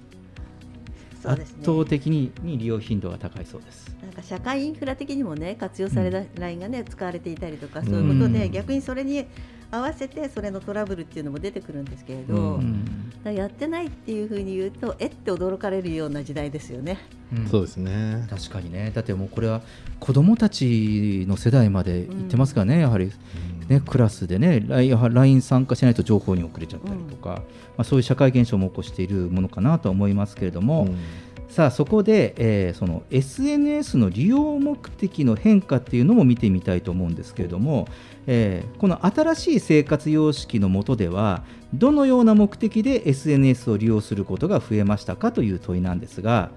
圧倒的にに利用頻度が高いそうです。なんか社会インフラ的にもね活用された LINE がね使われていたりとかそういうことで、うん。逆にそれに合わせてそれのトラブルっていうのも出てくるんですけれど、うん。やってないっていうふうに言うとえって驚かれるような時代ですよね。そうですね。確かにね、だってもうこれは子どもたちの世代まで行ってますからね、やはり、ね、クラスでね、LINE LINE 参加しないと情報に遅れちゃったりとか、まあ、そういう社会現象も起こしているものかなとは思いますけれども、さあそこで、えーその SNS の利用目的の変化っていうのも見てみたいと思うんですけれども、えーこの新しい生活様式の下ではどのような目的で SNS を利用することが増えましたかという問いなんですが、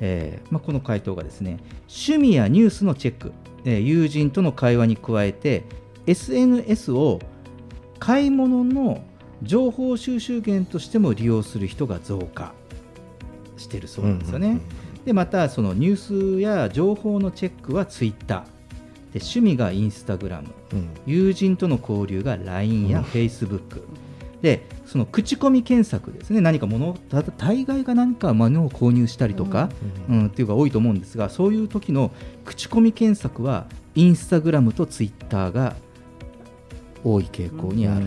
えーまあ、この回答がですね趣味やニュースのチェック、えー友人との会話に加えて SNS を買い物の情報収集源としても利用する人が増加してるそうなんですよね。でまたそのニュースや情報のチェックはツイッターで趣味がインスタグラム、友人との交流が LINE や Facebook、でその口コミ検索ですね。何か物大概が何か物を購入したりとか、うん。っていうのが多いと思うんですがそういう時の口コミ検索はインスタグラムとツイッターが多い傾向にある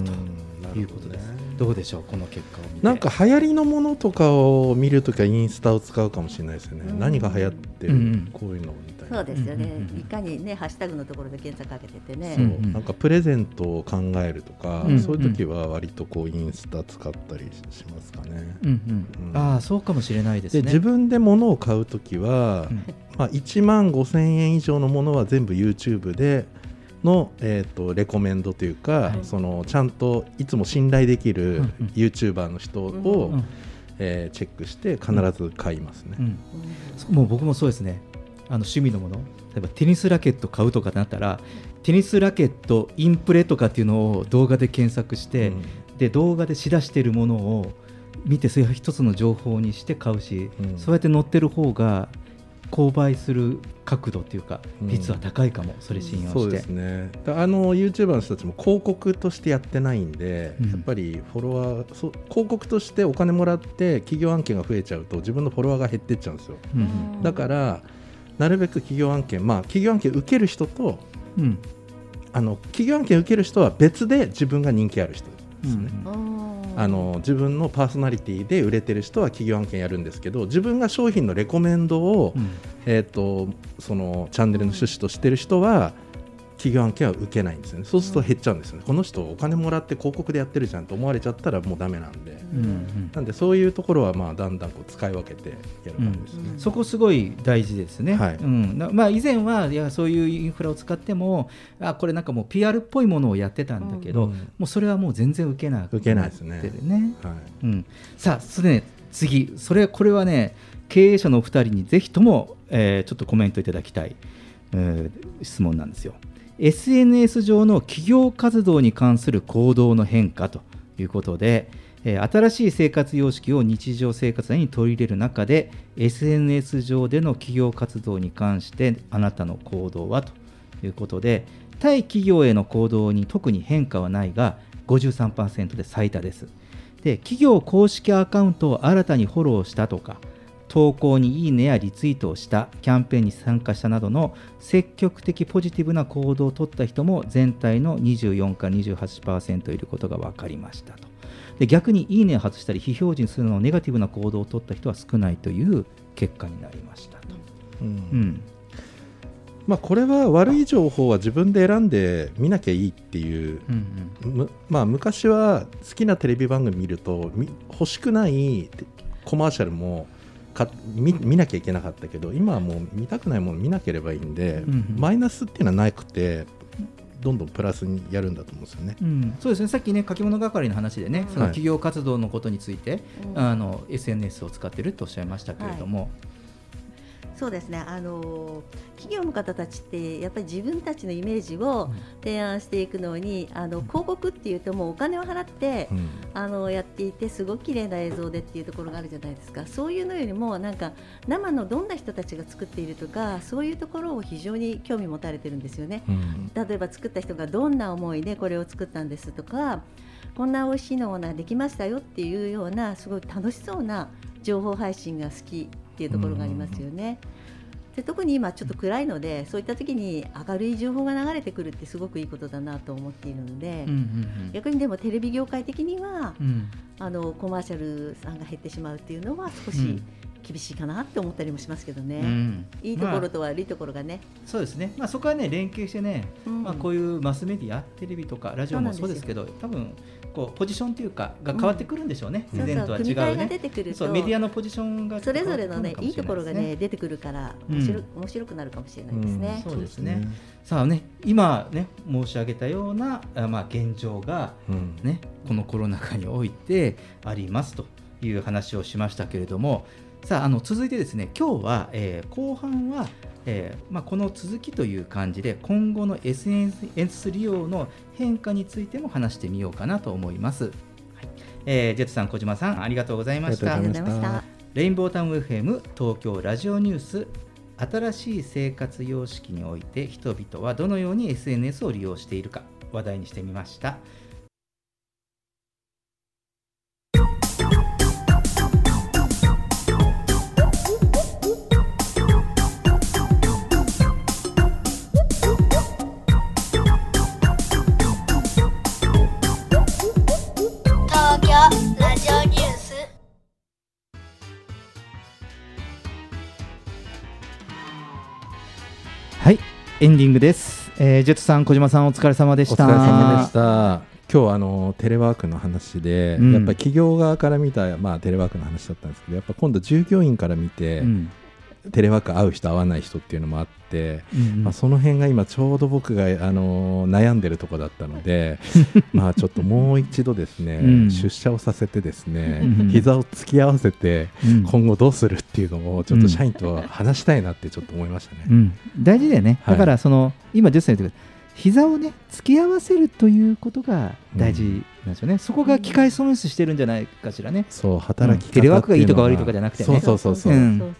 ということです。どうでしょうこの結果を見て。なんか流行りのものとかを見るときはインスタを使うかもしれないですよね、何が流行ってる、うんうん。こういうのみたいなそうですよね、いかにねハッシュタグのところで検索かけててね、そう。なんかプレゼントを考えるとか、うん。そういう時は割とこうインスタ使ったりしますかね。うんうん。ああそうかもしれないですね。で自分で物を買うときは、まあ、1万5000円以上のものは全部 YouTube での、えー、とレコメンドというか、そのちゃんといつも信頼できる YouTuber の人を、うんえーチェックして必ず買いますね。うん。もう僕もそうですねあの趣味のもの例えばテニスラケット買うとかなったらテニスラケットインプレとかっていうのを動画で検索して、で動画でしだしてるものを見てそれを一つの情報にして買うし、そうやって載ってる方が購買する角度っていうかうん。率は高いかも、それ信用して。そうですね。だあの YouTuber の人たちも広告としてやってないんで、うん。やっぱりフォロワーそう広告としてお金もらって企業案件が増えちゃうと自分のフォロワーが減ってっちゃうんですよ、うん。だからなるべく企業案件まあ企業案件受ける人とうん。あの企業案件受ける人は別で自分が人気ある人ですね、うんあの自分のパーソナリティで売れてる人は企業案件やるんですけど自分が商品のレコメンドを、えー、とそのチャンネルの趣旨としてる人は企業案件は受けないんですよね。そうすると減っちゃうんですよね、この人お金もらって広告でやってるじゃんと思われちゃったらもうダメなんで、うんなんでそういうところはまあだんだんこう使い分けてやるうん感じですね、そこすごい大事ですね、はい。うん。なまあ、以前はいやそういうインフラを使ってもあこれなんかもう PR っぽいものをやってたんだけど、うん。もうそれはもう全然受けなく受けないですね。ねはい。うん、さあそれね次。それこれはね経営者のお二人にぜひとも、えーちょっとコメントいただきたい、えー質問なんですよ SNS 上の企業活動に関する行動の変化ということで、え新しい生活様式を日常生活に取り入れる中で SNS 上での企業活動に関してあなたの行動はということで対企業への行動に特に変化はないが53%で最多です。で企業公式アカウントを新たにフォローしたとか投稿にいいねやリツイートをしたキャンペーンに参加したなどの積極的ポジティブな行動を取った人も全体の24から28%いることが分かりましたと。で逆にいいねを外したり非表示にするのネガティブな行動を取った人は少ないという結果になりましたと。うん。うん。まあ、これは悪い情報は自分で選んで見なきゃいいっていう、むまあ、昔は好きなテレビ番組見るとみ欲しくないコマーシャルもか見見なきゃいけなかったけど今はもう見たくないもの見なければいいんで、うんうん。マイナスっていうのはなくてどんどんプラスにやるんだと思うんですよね。うん、そうですね。さっきね書き物係の話でね、そのはい企業活動のことについて、うん。あの SNS を使ってるとおっしゃいましたけれども、そうですね。あの企業の方たちってやっぱり自分たちのイメージを提案していくのに、あの広告っていうともうお金を払って、あのやっていてすごく綺麗な映像でっていうところがあるじゃないですか。そういうのよりもなんか生のどんな人たちが作っているとかそういうところを非常に興味持たれてるんですよね。例えば作った人がどんな思いでこれを作ったんですとかこんな美味しいのができましたよっていうようなすごい楽しそうな情報配信が好きっていうところがありますよね。で特に今ちょっと暗いのでそういった時に明るい情報が流れてくるってすごくいいことだなと思っているので、うんうんうん。逆にでもテレビ業界的には、うん。あのコマーシャルさんが減ってしまうっていうのは少しうん。厳しいかなって思ったりもしますけどね、うん。いいところと悪いところがね、そうですね、まあ、そこはね連携してね、うん。まあ、こういうマスメディアテレビとかラジオもそうですけど多分こうポジションというかが変わってくるんでしょうね、うん。以前とは違うそうそう組み替えがね。出てくるとそうメディアのポジションがそれぞれのねいいところがね出てくるからうん面白,、面白くなるかもしれないですね。そうですね。さあね、今ね申し上げたようなあまあ現状がうん。ね、このコロナ禍においてありますという話をしましたけれども、さああの続いてですね、今日は、えー後半は、えーまあ、この続きという感じで今後の SNS 利用の変化についても話してみようかなと思います。はいえージェットさん、小島さん、ありがとうございました。ありがとうございましたレインボータウン FM 東京ラジオニュース新しい生活様式において人々はどのように SNS を利用しているか話題にしてみました。エンディングです。えージェットさん、小島さん、お疲れ様でした。お疲れ様でした。今日あのテレワークの話で、うんやっぱり企業側から見た、まあ、テレワークの話だったんですけどやっぱ今度従業員から見て、うんテレワーク合う人合わない人っていうのもあって、うんうん。まあ、その辺が今ちょうど僕があの悩んでるとこだったので まあちょっともう一度ですね、うん。出社をさせてですね、うん膝を突き合わせてうん。今後どうするっていうのをちょっと社員と話したいなってちょっと思いましたね。うん、大事だよね。はい。だから、その、今、ジェットさん言ってくれた膝をね、突き合わせるということが大事なんですよね。そこが機械損失してるんじゃないかしらね。そう働き方うんテレワークがいいとか悪いとかじゃなくてね。そうそうそうそう、うん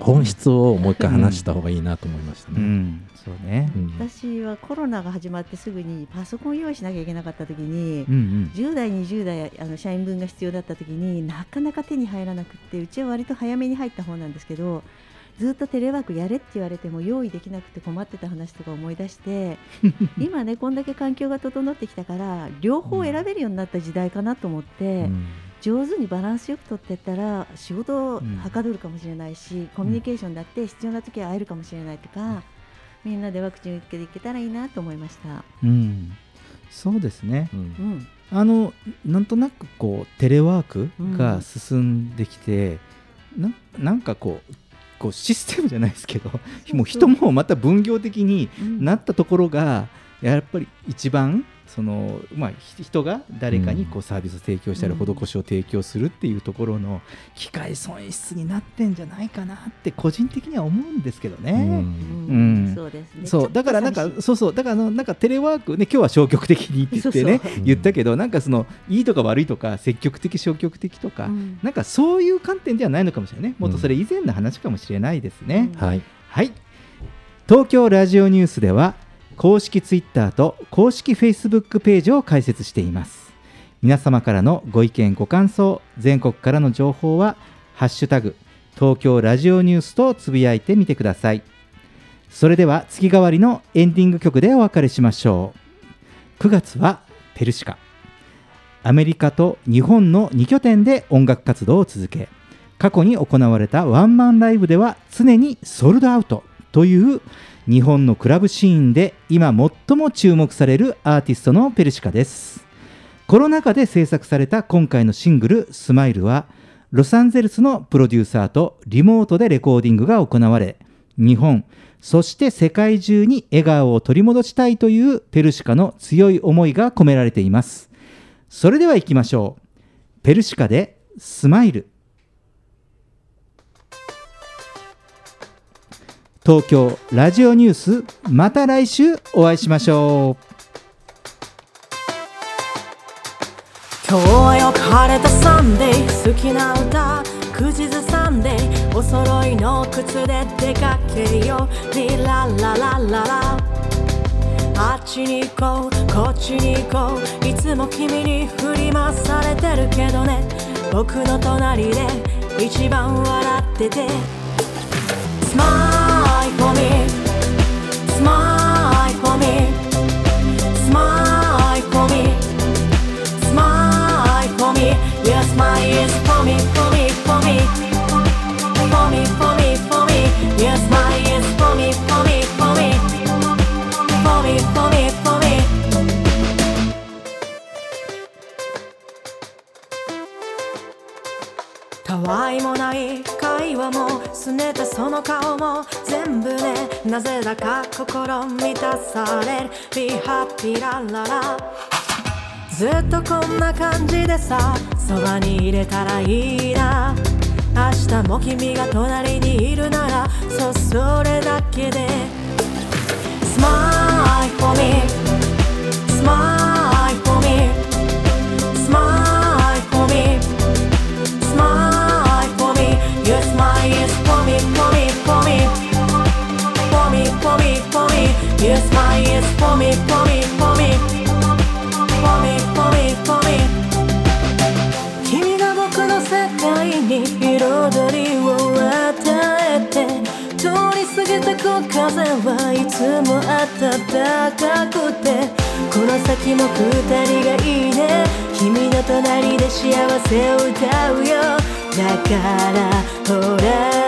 本質をもう一回話した方がいいなと思いましたね。うん、そうね。うん私はコロナが始まってすぐにパソコン用意しなきゃいけなかった時に、うんうん10代、20代あの社員分が必要だった時になかなか手に入らなくってうちは割と早めに入った方なんですけどずっとテレワークやれって言われても用意できなくて困ってた話とか思い出して 今ねこんだけ環境が整ってきたから両方選べるようになった時代かなと思って、上手にバランスよく取っていったら仕事をはかどるかもしれないし、コミュニケーションだって必要な時は会えるかもしれないとか、みんなでワクチン打っていけたらいいなと思いました。うん、そうですね。うん。あのなんとなくこうテレワークが進んできて、ななんかこうこうシステムじゃないですけど もう人もまた分業的になったところが、やっぱり一番その、まあ、ひ人が誰かにこうサービスを提供したり、うん施しを提供するっていうところの機械損失になってんじゃないかなって個人的には思うんですけどね。うん。そうですね。そうだからなんかそうそうだからあのなんかテレワークね今日は消極的にって言ってねそうそう。言ったけどなんかそのいいとか悪いとか積極的消極的とか、うん。なんかそういう観点ではないのかもしれないね。もっとそれ以前の話かもしれないですね、はい。はい。東京ラジオニュースでは公式ツイッターと公式フェイスブックページを開設しています。皆様からのご意見ご感想全国からの情報は「ハッシュタグ東京ラジオニュース」とつぶやいてみてください。それでは月替わりのエンディング曲でお別れしましょう。9月はペルシカ。アメリカと日本の2拠点で音楽活動を続け過去に行われたワンマンライブでは常にソールドアウトという日本のクラブシーンで今最も注目されるアーティストのペルシカです。コロナ禍で制作された今回のシングル「スマイルはロサンゼルスのプロデューサーとリモートでレコーディングが行われ日本そして世界中に笑顔を取り戻したいというペルシカの強い思いが込められています。それでは行きましょう。ペルシカで「スマイル」東京ラジオニュースまた来週お会いしましょう。今日はよく晴れたサンデー好きな歌口ずさんでお揃いの靴で出かけよう。リラララララ。あっちに行こうこっちに行こう。いつも君に振り回されてるけどね。僕の隣で一番笑ってて。拗ねたその顔も全部ねなぜだか心満たされる。Be happy ラララ。ずっとこんな感じでさそばに入れたらいいな。明日も君が隣にいるならそうそれだけで。Smile for me Smile for me Your smile is for me, for me, for me For me, for me, for me Your smile is for me, for me, for me For me, for me, for me 君が僕の世界に彩りを与えて通り過ぎてく風はいつも暖かくてこの先も二人がいいね君の隣で幸せを歌うよだからほら